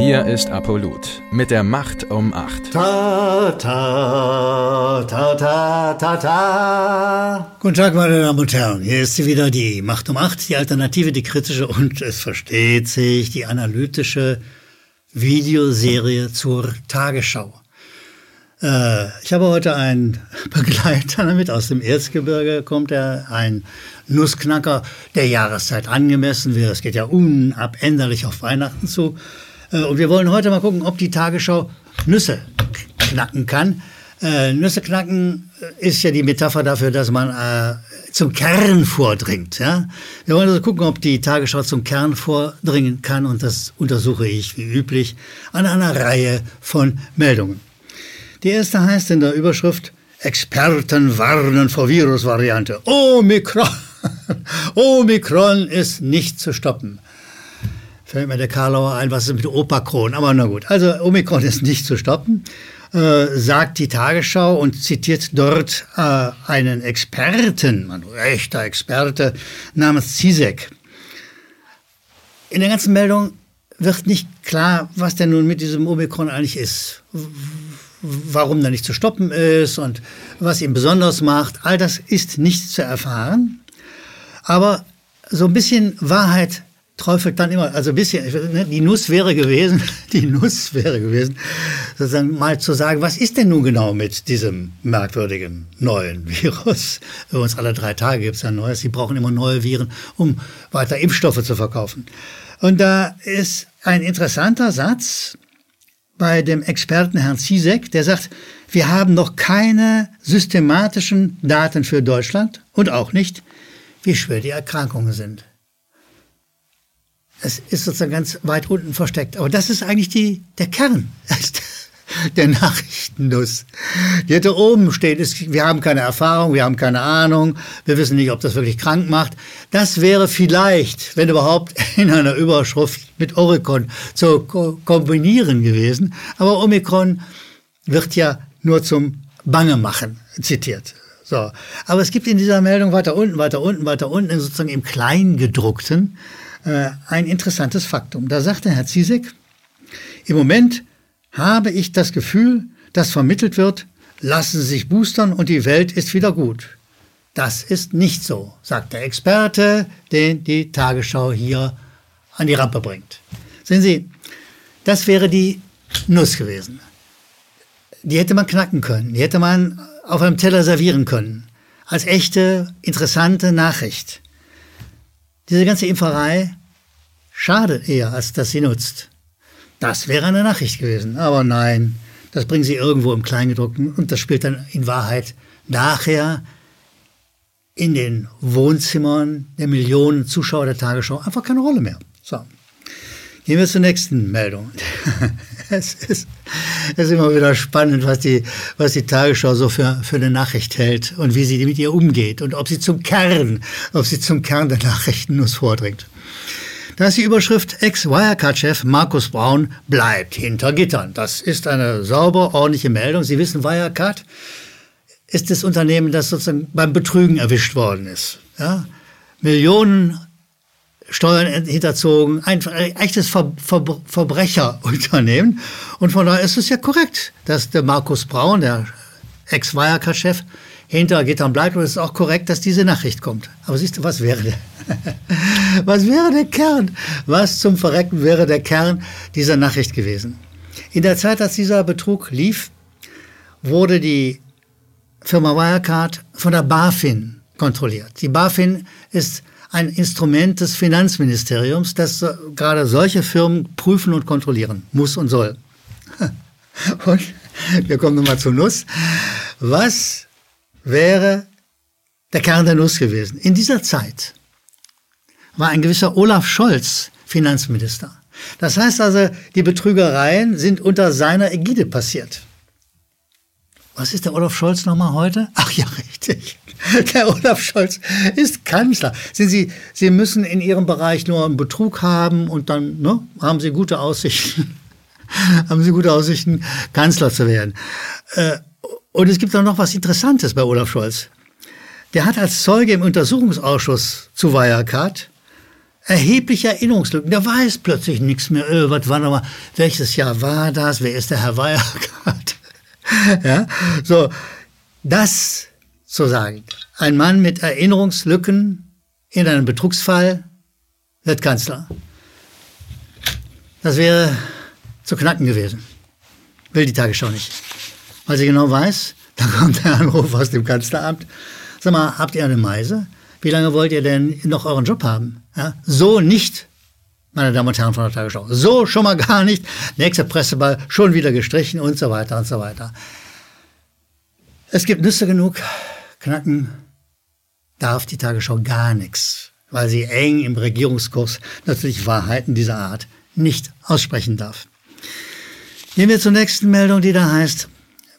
Hier ist Apollut mit der Macht um 8. Ta, ta, ta, ta, ta, ta. Guten Tag, meine Damen und Herren. Hier ist sie wieder, die Macht um 8, die Alternative, die kritische und es versteht sich, die analytische Videoserie zur Tagesschau. Äh, ich habe heute einen Begleiter mit aus dem Erzgebirge, kommt er, ein Nussknacker der Jahreszeit angemessen wird. Es geht ja unabänderlich auf Weihnachten zu. Äh, und wir wollen heute mal gucken, ob die Tagesschau Nüsse knacken kann. Äh, Nüsse knacken ist ja die Metapher dafür, dass man äh, zum Kern vordringt. Ja? Wir wollen also gucken, ob die Tagesschau zum Kern vordringen kann und das untersuche ich wie üblich an einer Reihe von Meldungen. Die erste heißt in der Überschrift Experten warnen vor Virusvariante. Omikron. Omikron ist nicht zu stoppen. Fällt mir der Karlauer ein, was ist mit Opakron? Aber na gut. Also Omikron ist nicht zu stoppen, äh, sagt die Tagesschau und zitiert dort äh, einen Experten, ein echter Experte namens Zizek. In der ganzen Meldung wird nicht klar, was denn nun mit diesem Omikron eigentlich ist warum er nicht zu stoppen ist und was ihn besonders macht. All das ist nicht zu erfahren. Aber so ein bisschen Wahrheit träufelt dann immer, also ein bisschen, ne, die Nuss wäre gewesen, die Nuss wäre gewesen, sozusagen mal zu sagen, was ist denn nun genau mit diesem merkwürdigen neuen Virus? Für uns alle drei Tage gibt es ein neues. Sie brauchen immer neue Viren, um weiter Impfstoffe zu verkaufen. Und da ist ein interessanter Satz, bei dem Experten Herrn Zizek, der sagt, wir haben noch keine systematischen Daten für Deutschland und auch nicht, wie schwer die Erkrankungen sind. Es ist sozusagen ganz weit unten versteckt. Aber das ist eigentlich die, der Kern der Nachrichtennuss. Die hätte oben stehen, ist, wir haben keine Erfahrung, wir haben keine Ahnung, wir wissen nicht, ob das wirklich krank macht. Das wäre vielleicht, wenn überhaupt, in einer Überschrift mit Omikron zu kombinieren gewesen. Aber Omikron wird ja nur zum Bange machen zitiert. So. Aber es gibt in dieser Meldung weiter unten, weiter unten, weiter unten, sozusagen im Kleingedruckten, äh, ein interessantes Faktum. Da sagte Herr Zizek, im Moment habe ich das Gefühl, dass vermittelt wird, lassen Sie sich boostern und die Welt ist wieder gut. Das ist nicht so, sagt der Experte, den die Tagesschau hier an die Rampe bringt. Sehen Sie, das wäre die Nuss gewesen. Die hätte man knacken können, die hätte man auf einem Teller servieren können, als echte, interessante Nachricht. Diese ganze Impferei schadet eher, als dass sie nutzt. Das wäre eine Nachricht gewesen. Aber nein, das bringen sie irgendwo im Kleingedruckten und das spielt dann in Wahrheit nachher in den Wohnzimmern der Millionen Zuschauer der Tagesschau einfach keine Rolle mehr. So. Gehen wir zur nächsten Meldung. es, ist, es ist immer wieder spannend, was die, was die Tagesschau so für, für eine Nachricht hält und wie sie mit ihr umgeht und ob sie zum Kern, ob sie zum Kern der Nachrichten nur vordringt. Da ist die Überschrift Ex-Wirecard-Chef Markus Braun bleibt hinter Gittern. Das ist eine sauber, ordentliche Meldung. Sie wissen, Wirecard ist das Unternehmen, das sozusagen beim Betrügen erwischt worden ist. Ja? Millionen Steuern hinterzogen, ein echtes Ver Ver Verbrecherunternehmen. Und von daher ist es ja korrekt, dass der Markus Braun, der Ex-Wirecard-Chef, hinter Gittern bleibt. Und es ist auch korrekt, dass diese Nachricht kommt. Aber siehst du, was wäre der? was wäre der Kern? Was zum Verrecken wäre der Kern dieser Nachricht gewesen? In der Zeit, als dieser Betrug lief, wurde die Firma Wirecard von der BaFin kontrolliert. Die BaFin ist ein Instrument des Finanzministeriums, das gerade solche Firmen prüfen und kontrollieren muss und soll. Und wir kommen nochmal zur Nuss. Was wäre der Kern der Nuss gewesen. In dieser Zeit war ein gewisser Olaf Scholz Finanzminister. Das heißt also, die Betrügereien sind unter seiner Ägide passiert. Was ist der Olaf Scholz nochmal heute? Ach ja, richtig. Der Olaf Scholz ist Kanzler. Sehen Sie, Sie müssen in Ihrem Bereich nur einen Betrug haben und dann ne, haben Sie gute Aussichten, haben Sie gute Aussichten, Kanzler zu werden. Äh, und es gibt auch noch was Interessantes bei Olaf Scholz. Der hat als Zeuge im Untersuchungsausschuss zu Wirecard erhebliche Erinnerungslücken. Der weiß plötzlich nichts mehr. Öh, was war nochmal? Welches Jahr war das? Wer ist der Herr Wirecard? ja, so, das zu sagen. Ein Mann mit Erinnerungslücken in einem Betrugsfall wird Kanzler. Das wäre zu knacken gewesen. Will die Tagesschau nicht. Weil sie genau weiß, da kommt der Anruf aus dem Kanzleramt. Sag mal, habt ihr eine Meise? Wie lange wollt ihr denn noch euren Job haben? Ja, so nicht, meine Damen und Herren von der Tagesschau. So schon mal gar nicht. Nächster Presseball schon wieder gestrichen und so weiter und so weiter. Es gibt Nüsse genug. Knacken darf die Tagesschau gar nichts, weil sie eng im Regierungskurs natürlich Wahrheiten dieser Art nicht aussprechen darf. Gehen wir zur nächsten Meldung, die da heißt,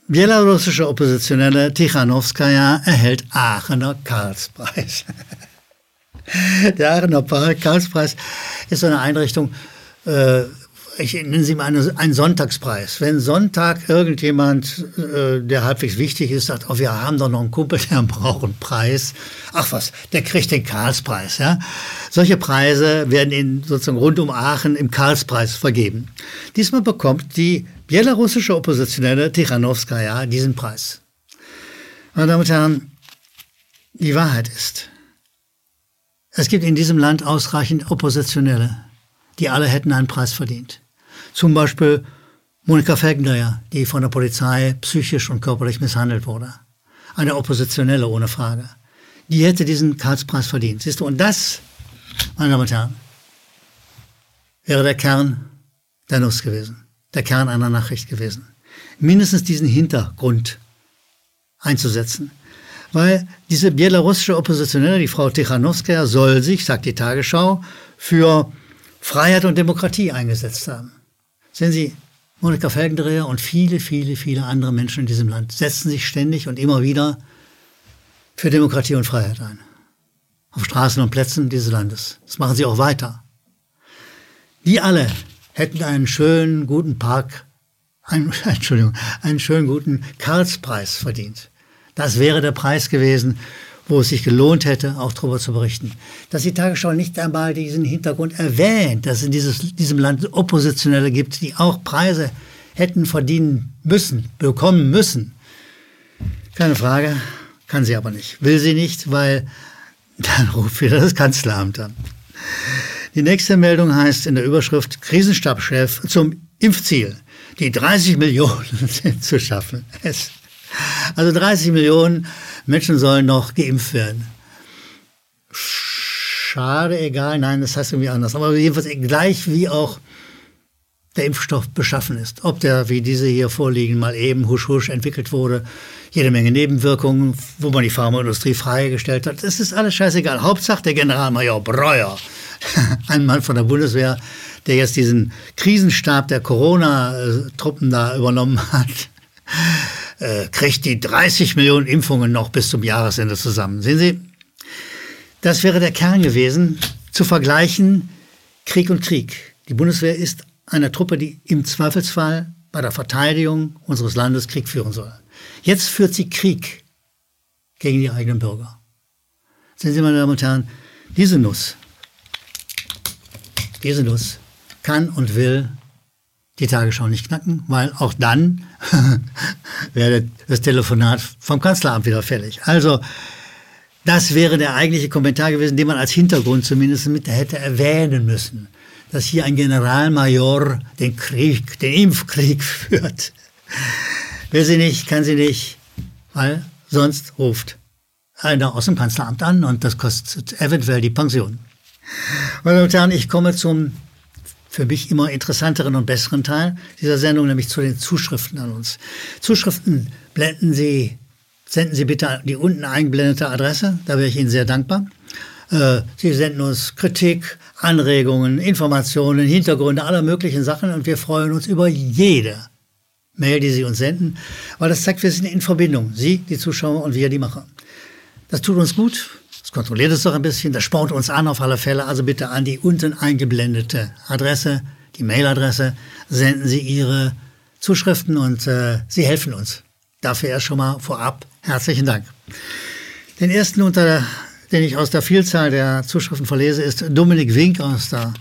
belarussische Oppositionelle Tichanowskaja erhält Aachener Karlspreis. Der Aachener Karlspreis ist eine Einrichtung, äh, ich nenne sie mal eine, einen Sonntagspreis. Wenn Sonntag irgendjemand, äh, der halbwegs wichtig ist, sagt, oh, wir haben doch noch einen Kumpel, der braucht einen Preis. Ach was, der kriegt den Karlspreis. Ja? Solche Preise werden in, sozusagen rund um Aachen im Karlspreis vergeben. Diesmal bekommt die belarussische Oppositionelle Tichanowskaja diesen Preis. Meine Damen und Herren, die Wahrheit ist, es gibt in diesem Land ausreichend Oppositionelle, die alle hätten einen Preis verdient. Zum Beispiel Monika Felgendreher, die von der Polizei psychisch und körperlich misshandelt wurde. Eine Oppositionelle ohne Frage. Die hätte diesen Karlspreis verdient. Siehst du, und das, meine Damen und Herren, wäre der Kern der Nuss gewesen. Der Kern einer Nachricht gewesen. Mindestens diesen Hintergrund einzusetzen. Weil diese belarussische Oppositionelle, die Frau Tichanowskaja, soll sich, sagt die Tagesschau, für Freiheit und Demokratie eingesetzt haben. Sehen Sie, Monika Felgendreher und viele, viele, viele andere Menschen in diesem Land setzen sich ständig und immer wieder für Demokratie und Freiheit ein. Auf Straßen und Plätzen dieses Landes. Das machen sie auch weiter. Die alle hätten einen schönen, guten Park, einen, Entschuldigung, einen schönen, guten Karlspreis verdient. Das wäre der Preis gewesen wo es sich gelohnt hätte, auch darüber zu berichten. Dass die Tagesschau nicht einmal diesen Hintergrund erwähnt, dass es in dieses, diesem Land Oppositionelle gibt, die auch Preise hätten verdienen müssen, bekommen müssen. Keine Frage, kann sie aber nicht. Will sie nicht, weil dann ruft wieder das Kanzleramt an. Die nächste Meldung heißt in der Überschrift Krisenstabschef zum Impfziel. Die 30 Millionen sind zu schaffen. Es, also 30 Millionen Menschen sollen noch geimpft werden. Schade, egal, nein, das heißt irgendwie anders. Aber jedenfalls gleich wie auch der Impfstoff beschaffen ist. Ob der, wie diese hier vorliegen, mal eben husch husch entwickelt wurde, jede Menge Nebenwirkungen, wo man die Pharmaindustrie freigestellt hat, das ist alles scheißegal. Hauptsache der Generalmajor Breuer, ein Mann von der Bundeswehr, der jetzt diesen Krisenstab der Corona-Truppen da übernommen hat, äh, kriegt die 30 Millionen Impfungen noch bis zum Jahresende zusammen. Sehen Sie, das wäre der Kern gewesen, zu vergleichen Krieg und Krieg. Die Bundeswehr ist eine Truppe, die im Zweifelsfall bei der Verteidigung unseres Landes Krieg führen soll. Jetzt führt sie Krieg gegen die eigenen Bürger. Sehen Sie, meine Damen und Herren, diese Nuss, diese Nuss kann und will die Tagesschau nicht knacken, weil auch dann wäre das Telefonat vom Kanzleramt wieder fällig. Also das wäre der eigentliche Kommentar gewesen, den man als Hintergrund zumindest mit hätte erwähnen müssen, dass hier ein Generalmajor den Krieg, den Impfkrieg führt. Will sie nicht, kann sie nicht, weil sonst ruft einer aus dem Kanzleramt an und das kostet eventuell die Pension. Meine Damen und Herren, ich komme zum für mich immer interessanteren und besseren Teil dieser Sendung, nämlich zu den Zuschriften an uns. Zuschriften blenden Sie, senden Sie bitte die unten eingeblendete Adresse, da wäre ich Ihnen sehr dankbar. Äh, Sie senden uns Kritik, Anregungen, Informationen, Hintergründe aller möglichen Sachen und wir freuen uns über jede Mail, die Sie uns senden, weil das zeigt, wir sind in Verbindung. Sie, die Zuschauer und wir, die Macher. Das tut uns gut, kontrolliert es doch ein bisschen, das spornt uns an auf alle Fälle. Also bitte an die unten eingeblendete Adresse, die Mailadresse, senden Sie Ihre Zuschriften und äh, Sie helfen uns. Dafür erst schon mal vorab herzlichen Dank. Den ersten unter den ich aus der Vielzahl der Zuschriften verlese, ist Dominik Wink aus der